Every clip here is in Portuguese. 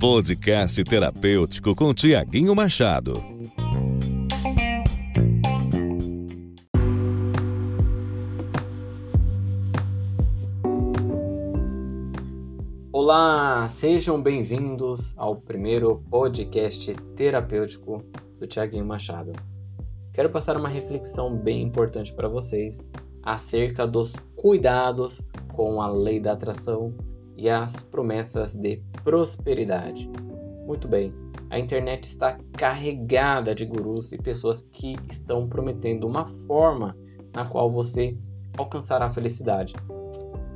Podcast terapêutico com Tiaguinho Machado. Olá, sejam bem-vindos ao primeiro podcast terapêutico do Tiaguinho Machado. Quero passar uma reflexão bem importante para vocês acerca dos cuidados com a lei da atração e as promessas de prosperidade. Muito bem, a internet está carregada de gurus e pessoas que estão prometendo uma forma na qual você alcançará a felicidade.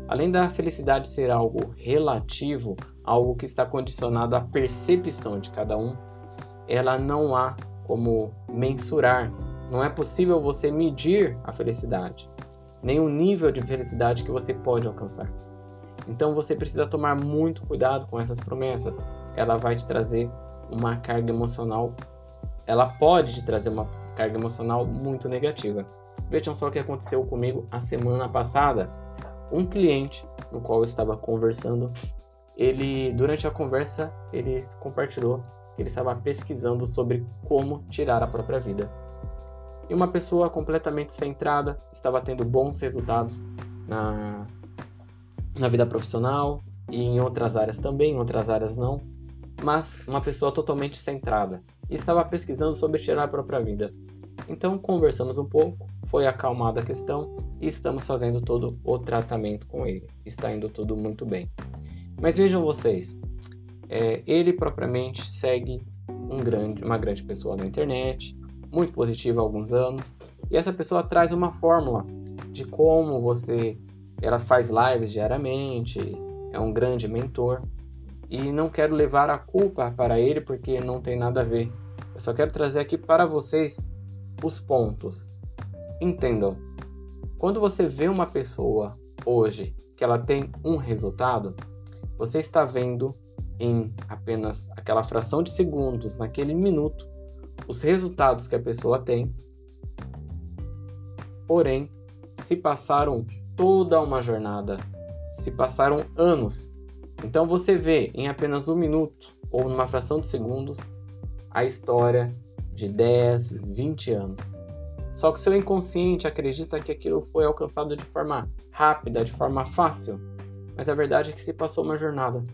Além da felicidade ser algo relativo, algo que está condicionado à percepção de cada um, ela não há como mensurar, não é possível você medir a felicidade, o nível de felicidade que você pode alcançar. Então você precisa tomar muito cuidado com essas promessas. Ela vai te trazer uma carga emocional, ela pode te trazer uma carga emocional muito negativa. Vejam só o que aconteceu comigo a semana passada. Um cliente no qual eu estava conversando, ele durante a conversa ele compartilhou que ele estava pesquisando sobre como tirar a própria vida. E uma pessoa completamente centrada, estava tendo bons resultados na na vida profissional e em outras áreas também, em outras áreas não, mas uma pessoa totalmente centrada e estava pesquisando sobre tirar a própria vida. Então conversamos um pouco, foi acalmada a questão e estamos fazendo todo o tratamento com ele. Está indo tudo muito bem. Mas vejam vocês, é, ele propriamente segue um grande, uma grande pessoa na internet, muito positiva há alguns anos, e essa pessoa traz uma fórmula de como você ela faz lives diariamente, é um grande mentor e não quero levar a culpa para ele porque não tem nada a ver. Eu só quero trazer aqui para vocês os pontos. Entendam. Quando você vê uma pessoa hoje que ela tem um resultado, você está vendo em apenas aquela fração de segundos, naquele minuto, os resultados que a pessoa tem. Porém, se passaram toda uma jornada. Se passaram anos. Então você vê em apenas um minuto ou numa fração de segundos a história de 10, 20 anos. Só que seu inconsciente acredita que aquilo foi alcançado de forma rápida, de forma fácil. Mas a verdade é que se passou uma jornada.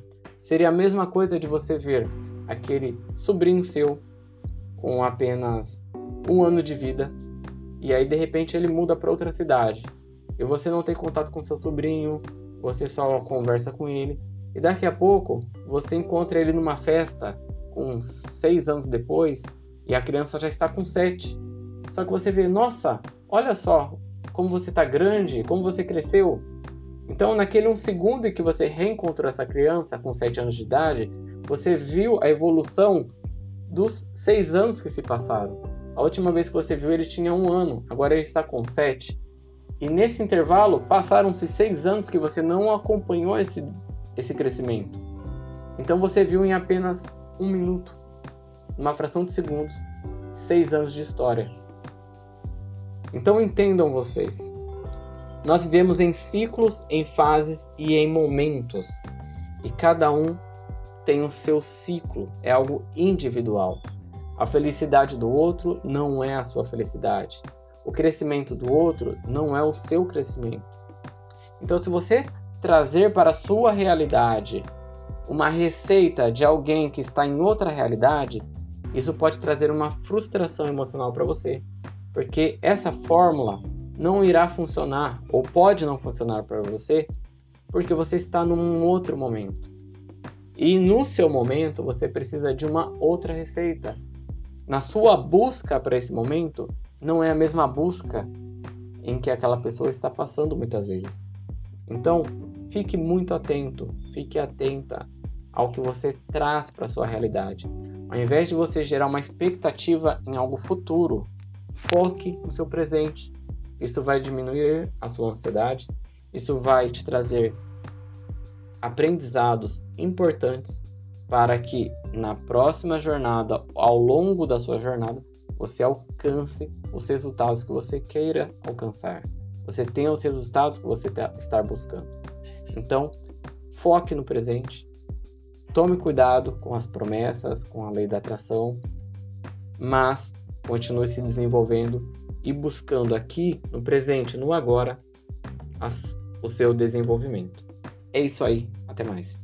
Seria a mesma coisa de você ver aquele sobrinho seu com apenas um ano de vida e aí de repente ele muda para outra cidade e você não tem contato com seu sobrinho, você só conversa com ele, e daqui a pouco você encontra ele numa festa com seis anos depois e a criança já está com sete. Só que você vê, nossa, olha só como você está grande, como você cresceu. Então, naquele um segundo em que você reencontrou essa criança com sete anos de idade, você viu a evolução dos seis anos que se passaram. A última vez que você viu ele tinha um ano, agora ele está com sete. E nesse intervalo, passaram-se seis anos que você não acompanhou esse, esse crescimento. Então você viu em apenas um minuto, uma fração de segundos, seis anos de história. Então entendam vocês. Nós vivemos em ciclos, em fases e em momentos. E cada um tem o seu ciclo, é algo individual. A felicidade do outro não é a sua felicidade. O crescimento do outro não é o seu crescimento. Então, se você trazer para a sua realidade uma receita de alguém que está em outra realidade, isso pode trazer uma frustração emocional para você, porque essa fórmula não irá funcionar ou pode não funcionar para você, porque você está num outro momento. E no seu momento você precisa de uma outra receita. Na sua busca para esse momento, não é a mesma busca em que aquela pessoa está passando muitas vezes. Então, fique muito atento, fique atenta ao que você traz para sua realidade. Ao invés de você gerar uma expectativa em algo futuro, foque no seu presente. Isso vai diminuir a sua ansiedade, isso vai te trazer aprendizados importantes para que na próxima jornada, ao longo da sua jornada, você alcance os resultados que você queira alcançar. Você tenha os resultados que você está buscando. Então, foque no presente, tome cuidado com as promessas, com a lei da atração, mas continue se desenvolvendo e buscando aqui, no presente, no agora, as, o seu desenvolvimento. É isso aí, até mais.